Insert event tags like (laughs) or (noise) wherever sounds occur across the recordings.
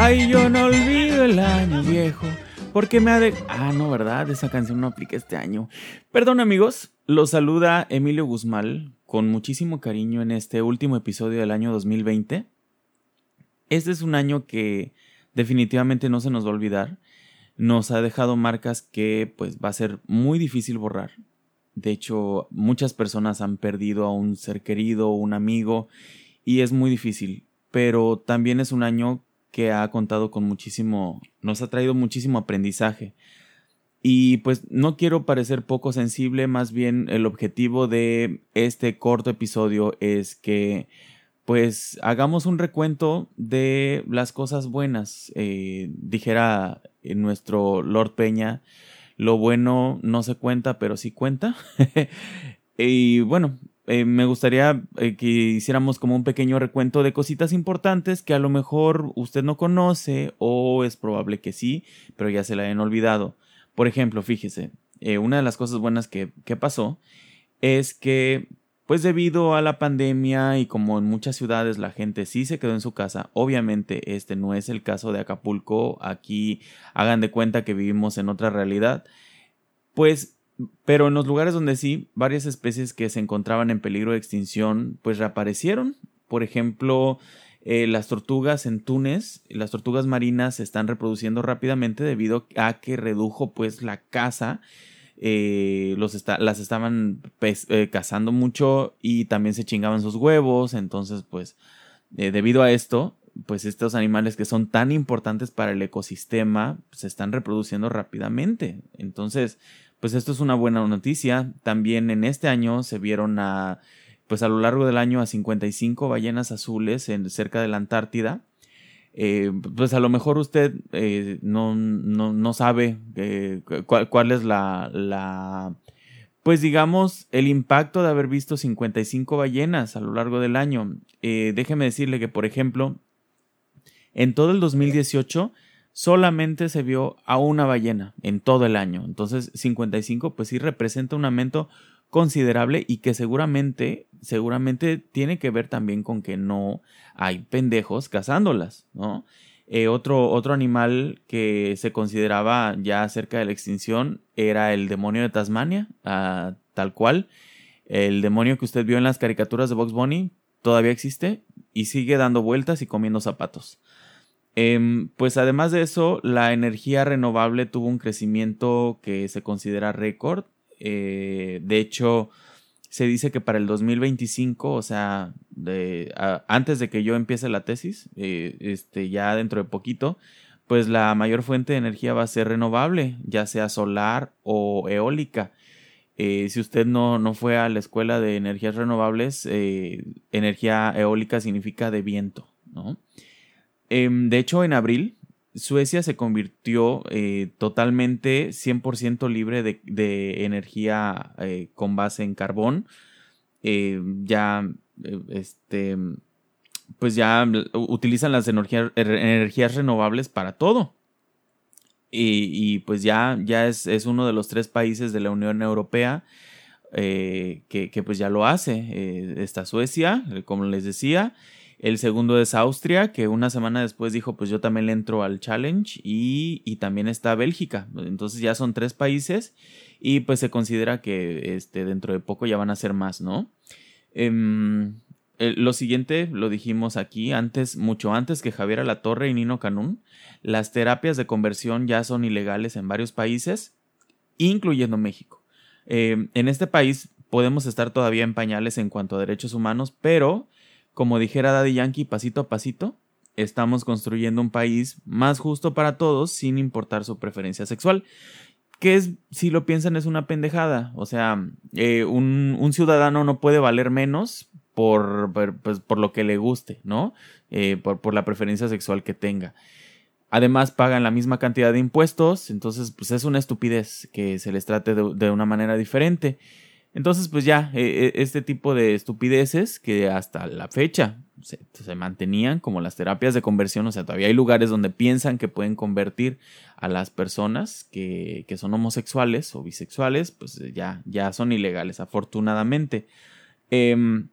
Ay, yo no olvido el año viejo. Porque me ha de... Ah, no, ¿verdad? Esa canción no aplica este año. Perdón amigos, los saluda Emilio Guzmán con muchísimo cariño en este último episodio del año 2020. Este es un año que definitivamente no se nos va a olvidar. Nos ha dejado marcas que pues va a ser muy difícil borrar. De hecho, muchas personas han perdido a un ser querido, un amigo, y es muy difícil. Pero también es un año que ha contado con muchísimo, nos ha traído muchísimo aprendizaje. Y pues no quiero parecer poco sensible, más bien el objetivo de este corto episodio es que pues hagamos un recuento de las cosas buenas. Eh, dijera nuestro Lord Peña, lo bueno no se cuenta, pero sí cuenta. (laughs) y bueno, eh, me gustaría eh, que hiciéramos como un pequeño recuento de cositas importantes que a lo mejor usted no conoce o es probable que sí, pero ya se la hayan olvidado. Por ejemplo, fíjese, eh, una de las cosas buenas que, que pasó es que pues debido a la pandemia y como en muchas ciudades la gente sí se quedó en su casa, obviamente este no es el caso de Acapulco, aquí hagan de cuenta que vivimos en otra realidad, pues pero en los lugares donde sí, varias especies que se encontraban en peligro de extinción, pues reaparecieron. Por ejemplo, eh, las tortugas en Túnez, las tortugas marinas se están reproduciendo rápidamente debido a que redujo pues la caza. Eh, los las estaban eh, cazando mucho y también se chingaban sus huevos. Entonces, pues, debido a esto, pues estos animales que son tan importantes para el ecosistema se están reproduciendo rápidamente. Entonces, pues esto es una buena noticia. También en este año se vieron a, pues a lo largo del año a 55 ballenas azules en, cerca de la Antártida. Eh, pues a lo mejor usted eh, no, no, no, sabe eh, cuál, cuál, es la, la, pues digamos, el impacto de haber visto 55 ballenas a lo largo del año. déjeme decirle que, por ejemplo, en todo el 2018 solamente se vio a una ballena en todo el año. Entonces 55 pues sí representa un aumento considerable y que seguramente, seguramente tiene que ver también con que no hay pendejos cazándolas, ¿no? Eh, otro, otro animal que se consideraba ya cerca de la extinción era el demonio de Tasmania, ah, tal cual. El demonio que usted vio en las caricaturas de Box Bunny todavía existe y sigue dando vueltas y comiendo zapatos. Em, pues además de eso, la energía renovable tuvo un crecimiento que se considera récord. Eh, de hecho, se dice que para el 2025, o sea, antes de que yo empiece la tesis, eh, este, ya dentro de poquito, pues la mayor fuente de energía va a ser renovable, ya sea solar o eólica. Eh, si usted no, no, fue a la escuela de energías renovables, energía eólica significa de viento, ¿no? Em, de hecho, en abril, Suecia se convirtió eh, totalmente 100% libre de, energía eh, con base en carbón. Eh, ya, este, pues ya utilizan las er, energías renovables para todo. Y, pues ya, ya es, es, uno de los tres países de la Unión Europea que, que, pues ya lo hace. está Suecia, como les decía. El segundo es Austria, que una semana después dijo, pues yo también le entro al challenge. Y, y también está Bélgica. Entonces ya son tres países y pues se considera que este, dentro de poco ya van a ser más, ¿no? Em, lo siguiente lo dijimos aquí antes, mucho antes que Javier Alatorre y Nino Canún. Las terapias de conversión ya son ilegales en varios países, incluyendo México. Em, en este país podemos estar todavía en pañales en cuanto a derechos humanos, pero como dijera Daddy Yankee, pasito a pasito, estamos construyendo un país más justo para todos sin importar su preferencia sexual. Que si lo piensan, es una pendejada. O sea, eh, un, ciudadano no puede valer menos por, pues, por, lo que le guste, ¿no? Eh, por, la preferencia sexual que tenga. Además, pagan la misma cantidad de impuestos, entonces, pues es una estupidez que se les trate de una manera diferente. Entonces, pues ya, e, e, este tipo de estupideces que hasta la fecha se, mantenían como las terapias de conversión, o sea, todavía hay lugares donde piensan que pueden convertir a las personas que, que son homosexuales o bisexuales, pues ya, ya son ilegales, afortunadamente. Em,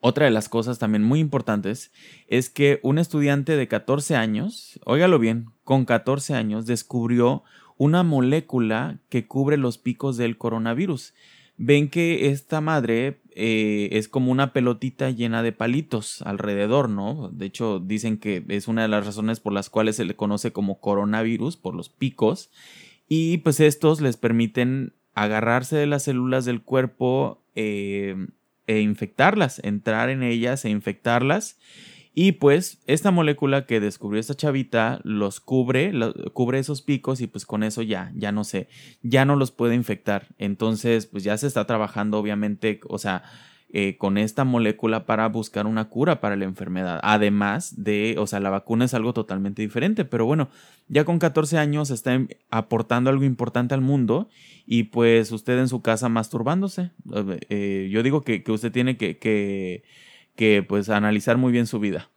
otra de las cosas también muy importantes es que un estudiante de 14 años, óigalo bien, con 14 años descubrió una molécula que cubre los picos del coronavirus. Ven que esta madre eh, es como una pelotita llena de palitos alrededor, ¿no? De hecho, dicen que es una de las razones por las cuales se le conoce como coronavirus, por los picos. Y pues estos les permiten agarrarse de las células del cuerpo eh, e infectarlas, entrar en ellas e infectarlas. Y pues esta molécula que descubrió esta chavita los cubre, cubre esos picos y pues con eso ya, ya no sé, ya no los puede infectar. Entonces pues ya se está trabajando obviamente, o sea, eh, con esta molécula para buscar una cura para la enfermedad. Además de, o sea, la vacuna es algo totalmente diferente, pero bueno, ya con 14 años está aportando algo importante al mundo y pues usted en su casa masturbándose. Eh, yo digo que, que usted tiene que, que que pues analizar muy bien su vida.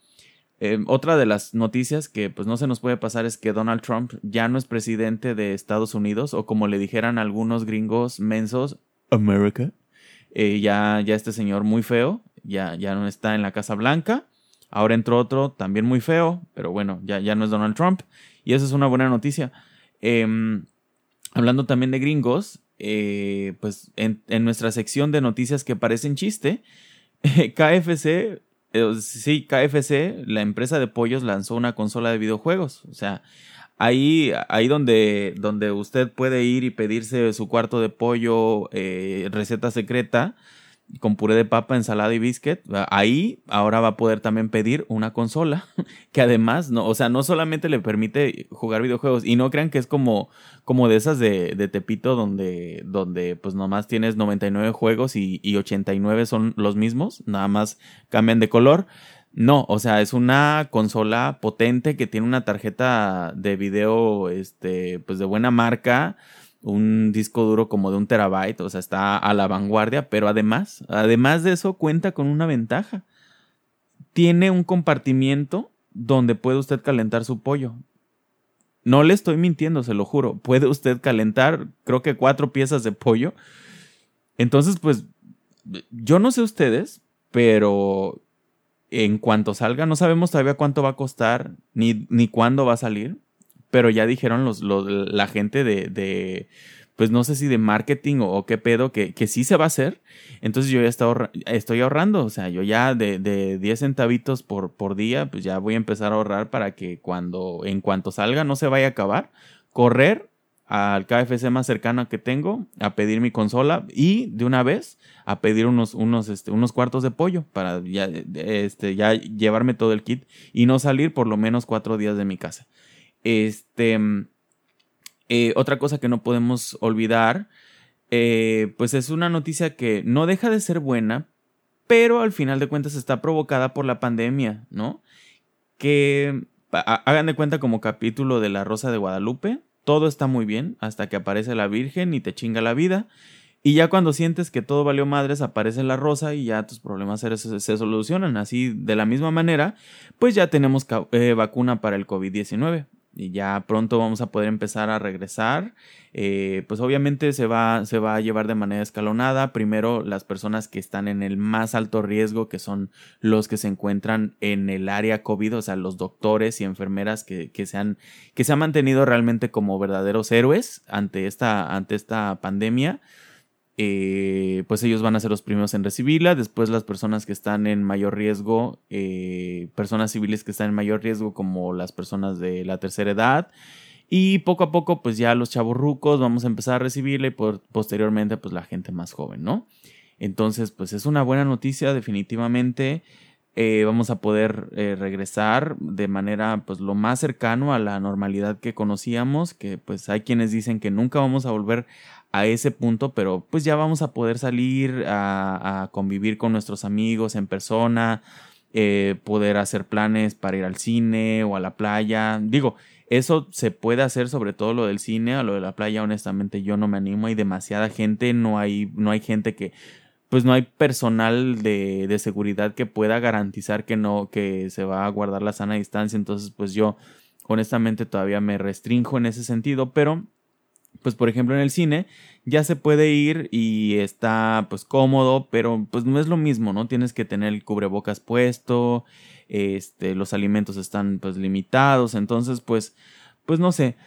Em, otra de las noticias que pues no se nos puede pasar es que Donald Trump ya no es presidente de Estados Unidos o como le dijeran algunos gringos mensos, America. Eh, ya, ya este señor muy feo, ya, ya no está en la Casa Blanca. Ahora entró otro también muy feo, pero bueno, ya, ya no es Donald Trump. Y eso es una buena noticia. Em, hablando también de gringos, eh, pues en, en nuestra sección de noticias que parecen chiste, (laughs) KFC, eh, sí, KFC, la empresa de pollos lanzó una consola de videojuegos. O sea, ahí, ahí donde, donde usted puede ir y pedirse su cuarto de pollo, eh, receta secreta, con puré de papa, ensalada y biscuit, ahí ahora va a poder también pedir una consola (laughs) que además, no, o sea, no solamente le permite jugar videojuegos y no crean que es como, como de esas de, de Tepito donde, donde pues nomás tienes 99 juegos y, y 89 son los mismos, nada más cambian de color. No, o sea, es una consola potente que tiene una tarjeta de video, este, pues de buena marca, un disco duro como de un terabyte, o sea, está a la vanguardia, pero además, además de eso, cuenta con una ventaja. Tiene un compartimiento donde puede usted calentar su pollo. No le estoy mintiendo, se lo juro. Puede usted calentar, creo que cuatro piezas de pollo. Entonces, pues, yo no sé ustedes, pero en cuanto salga, no sabemos todavía cuánto va a costar, ni, ni cuándo va a salir pero ya dijeron los, la gente de, de, pues no sé si de marketing o, qué pedo, que, que, sí se va a hacer. Entonces yo ya estoy ahorrando, o sea, yo ya de, de 10 centavitos por, por día, pues ya voy a empezar a ahorrar para que cuando, en cuanto salga, no se vaya a acabar. Correr al KFC más cercano que tengo a pedir mi consola y de una vez a pedir unos, unos, este, unos cuartos de pollo para ya, este, ya llevarme todo el kit y no salir por lo menos cuatro días de mi casa. Este, eh, otra cosa que no podemos olvidar, eh, pues es una noticia que no deja de ser buena, pero al final de cuentas está provocada por la pandemia, ¿no? Que hagan de cuenta como capítulo de La Rosa de Guadalupe, todo está muy bien hasta que aparece la Virgen y te chinga la vida. Y ya cuando sientes que todo valió madres, aparece la rosa y ya tus problemas se, se solucionan. Así, de la misma manera, pues ya tenemos eh, vacuna para el COVID-19 y ya pronto vamos a poder empezar a regresar. Eh, pues obviamente se va, se va a llevar de manera escalonada. Primero las personas que están en el más alto riesgo, que son los que se encuentran en el área COVID, o sea, los doctores y enfermeras que, que, se, han, que se han mantenido realmente como verdaderos héroes ante esta, ante esta pandemia. Eh, pues ellos van a ser los primeros en recibirla. Después las personas que están en mayor riesgo, eh, personas civiles que están en mayor riesgo como las personas de la tercera edad. Y poco a poco, pues ya los chavos rucos vamos a empezar a recibirla y posteriormente, pues la gente más joven, ¿no? Entonces, pues es una buena noticia, definitivamente. Eh, vamos a poder regresar de manera pues lo más cercano a la normalidad que conocíamos, que pues hay quienes dicen que nunca vamos a volver a ese punto, pero pues ya vamos a poder salir a, convivir con nuestros amigos en persona, eh, poder hacer planes para ir al cine o a la playa. Digo, eso se puede hacer, sobre todo lo del cine, a lo de la playa, honestamente yo no me animo, hay demasiada gente, no hay, no hay gente que, pues no hay personal de, de seguridad que pueda garantizar que no, que se va a guardar la sana distancia, entonces pues yo honestamente todavía me restrinjo en ese sentido, pero pues por ejemplo en el cine ya se puede ir y está pues cómodo, pero pues no es lo mismo, ¿no? Tienes que tener el cubrebocas puesto, este, los alimentos están pues limitados, entonces pues, pues no sé.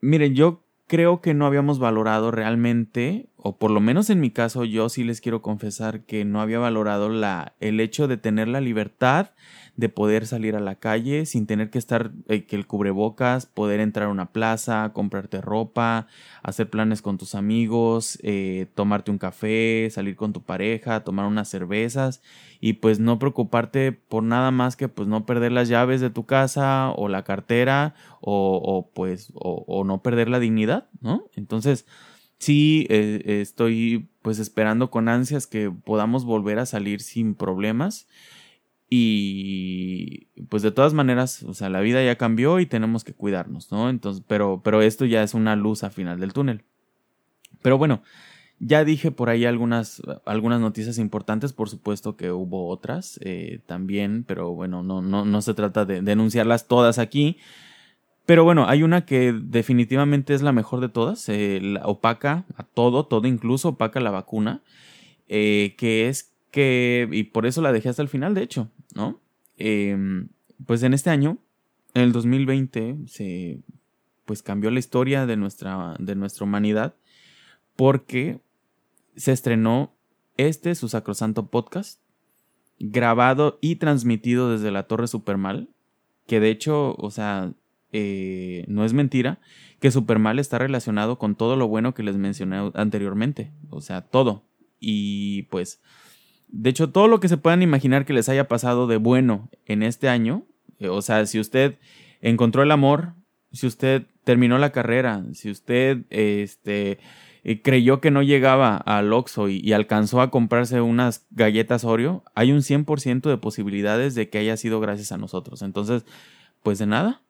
Miren, yo creo que no habíamos valorado realmente, o por lo menos en mi caso, yo sí les quiero confesar que no había valorado la, el hecho de tener la libertad de poder salir a la calle sin tener que estar, eh, que el cubrebocas, poder entrar a una plaza, comprarte ropa, hacer planes con tus amigos, eh, tomarte un café, salir con tu pareja, tomar unas cervezas y pues no preocuparte por nada más que pues no perder las llaves de tu casa o la cartera o, o pues o, o, no perder la dignidad, ¿no? Entonces, sí eh, estoy pues esperando con ansias que podamos volver a salir sin problemas y pues de todas maneras, o sea, la vida ya cambió y tenemos que cuidarnos, ¿no? Entonces, pero, pero esto ya es una luz al final del túnel. Pero bueno, ya dije por ahí algunas, algunas noticias importantes, por supuesto que hubo otras eh, también, pero bueno, no, no, no se trata de denunciarlas todas aquí. Pero bueno, hay una que definitivamente es la mejor de todas, eh, opaca a todo, todo incluso opaca la vacuna, eh, que es que, y por eso la dejé hasta el final, de hecho, ¿no? Em, pues en este año, en el 2020, se pues cambió la historia de nuestra, de nuestra humanidad porque se estrenó este, su sacrosanto podcast, grabado y transmitido desde la Torre Supermal, que de hecho, o sea, eh, no es mentira, que Supermal está relacionado con todo lo bueno que les mencioné anteriormente, o sea, todo. Y pues de hecho, todo lo que se puedan imaginar que les haya pasado de bueno en este año, eh, o sea, si usted encontró el amor, si usted terminó la carrera, si usted este, eh, creyó que no llegaba al Oxxo y, alcanzó a comprarse unas galletas Oreo, hay un 100% de posibilidades de que haya sido gracias a nosotros. Entonces, pues de nada,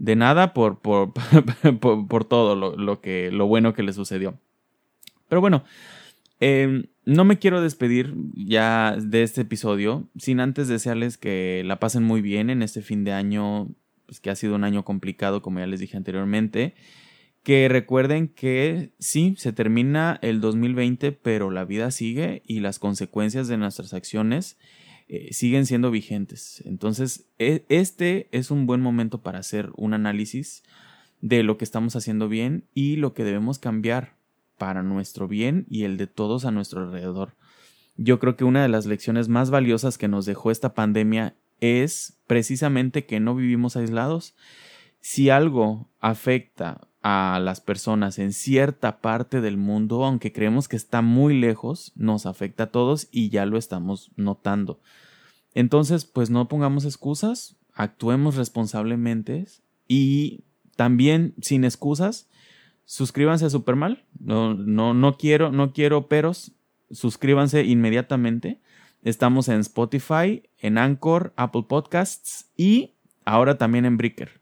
de nada por, (laughs) por, por, todo lo, lo, que, lo bueno que le sucedió. Pero bueno, eh, no me quiero despedir ya de este episodio sin antes desearles que la pasen muy bien en este fin de año, pues que ha sido un año complicado, como ya les dije anteriormente. Que recuerden que sí, se termina el 2020, pero la vida sigue y las consecuencias de nuestras acciones eh, siguen siendo vigentes. Entonces, e, este es un buen momento para hacer un análisis de lo que estamos haciendo bien y lo que debemos cambiar para nuestro bien y el de todos a nuestro alrededor. Yo creo que una de las lecciones más valiosas que nos dejó esta pandemia es precisamente que no vivimos aislados. Si algo afecta a las personas en cierta parte del mundo, aunque creemos que está muy lejos, nos afecta a todos y ya lo estamos notando. Entonces, pues no pongamos excusas, actuemos responsablemente y también sin excusas, suscríbanse a Supermal. No, no, no quiero, no quiero peros. Suscríbanse inmediatamente. Estamos en Spotify, en Anchor, Apple Podcasts y ahora también en Breaker.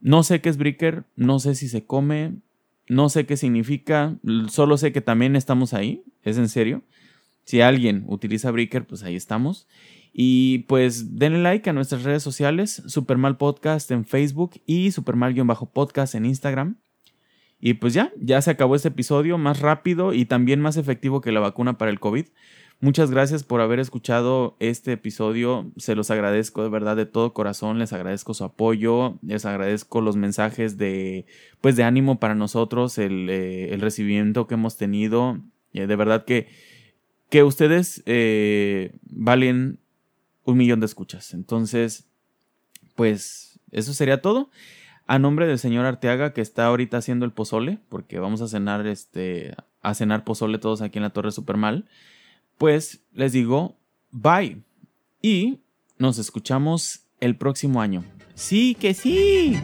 No sé qué es Breaker, no sé si se come, no sé qué significa, solo sé que también estamos ahí, es en serio. Si alguien utiliza Breaker, pues ahí estamos. Y pues denle like a nuestras redes sociales, Supermal Podcast en Facebook y Supermal-podcast en Instagram. Y pues ya, ya se acabó este episodio más rápido y también más efectivo que la vacuna para el COVID. Muchas gracias por haber escuchado este episodio. Se los agradezco de verdad de todo corazón. Les agradezco su apoyo. Les agradezco los mensajes de, pues, de ánimo para nosotros, el, eh, el recibimiento que hemos tenido. Eh, de verdad que, que ustedes eh, valen un millón de escuchas. Entonces, pues, eso sería todo a nombre del señor Arteaga que está ahorita haciendo el pozole, porque vamos a cenar este a cenar pozole todos aquí en la Torre Supermal, pues les digo bye y nos escuchamos el próximo año. Sí, que sí.